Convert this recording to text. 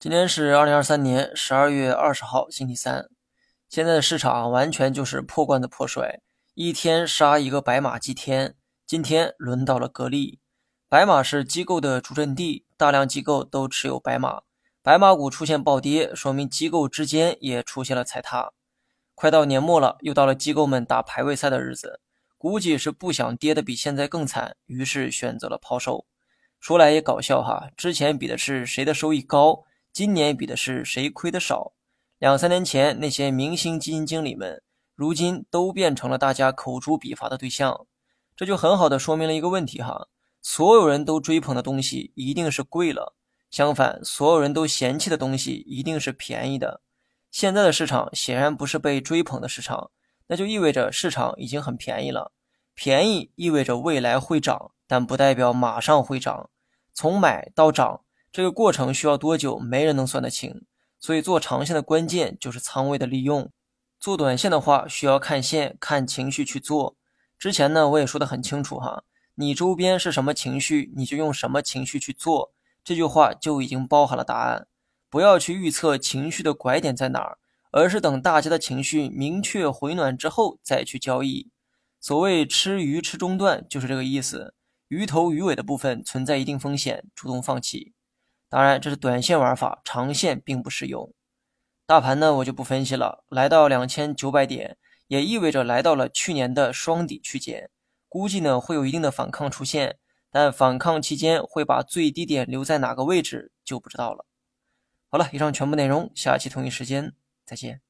今天是二零二三年十二月二十号，星期三。现在的市场完全就是破罐子破摔，一天杀一个白马祭天。今天轮到了格力，白马是机构的主阵地，大量机构都持有白马，白马股出现暴跌，说明机构之间也出现了踩踏。快到年末了，又到了机构们打排位赛的日子，估计是不想跌的比现在更惨，于是选择了抛售。说来也搞笑哈，之前比的是谁的收益高。今年比的是谁亏的少。两三年前那些明星基金经理们，如今都变成了大家口诛笔伐的对象。这就很好的说明了一个问题哈：所有人都追捧的东西一定是贵了，相反，所有人都嫌弃的东西一定是便宜的。现在的市场显然不是被追捧的市场，那就意味着市场已经很便宜了。便宜意味着未来会涨，但不代表马上会涨。从买到涨。这个过程需要多久？没人能算得清。所以做长线的关键就是仓位的利用。做短线的话，需要看线、看情绪去做。之前呢，我也说得很清楚哈，你周边是什么情绪，你就用什么情绪去做。这句话就已经包含了答案。不要去预测情绪的拐点在哪儿，而是等大家的情绪明确回暖之后再去交易。所谓吃鱼吃中段，就是这个意思。鱼头鱼尾的部分存在一定风险，主动放弃。当然，这是短线玩法，长线并不适用。大盘呢，我就不分析了。来到两千九百点，也意味着来到了去年的双底区间，估计呢会有一定的反抗出现，但反抗期间会把最低点留在哪个位置就不知道了。好了，以上全部内容，下期同一时间再见。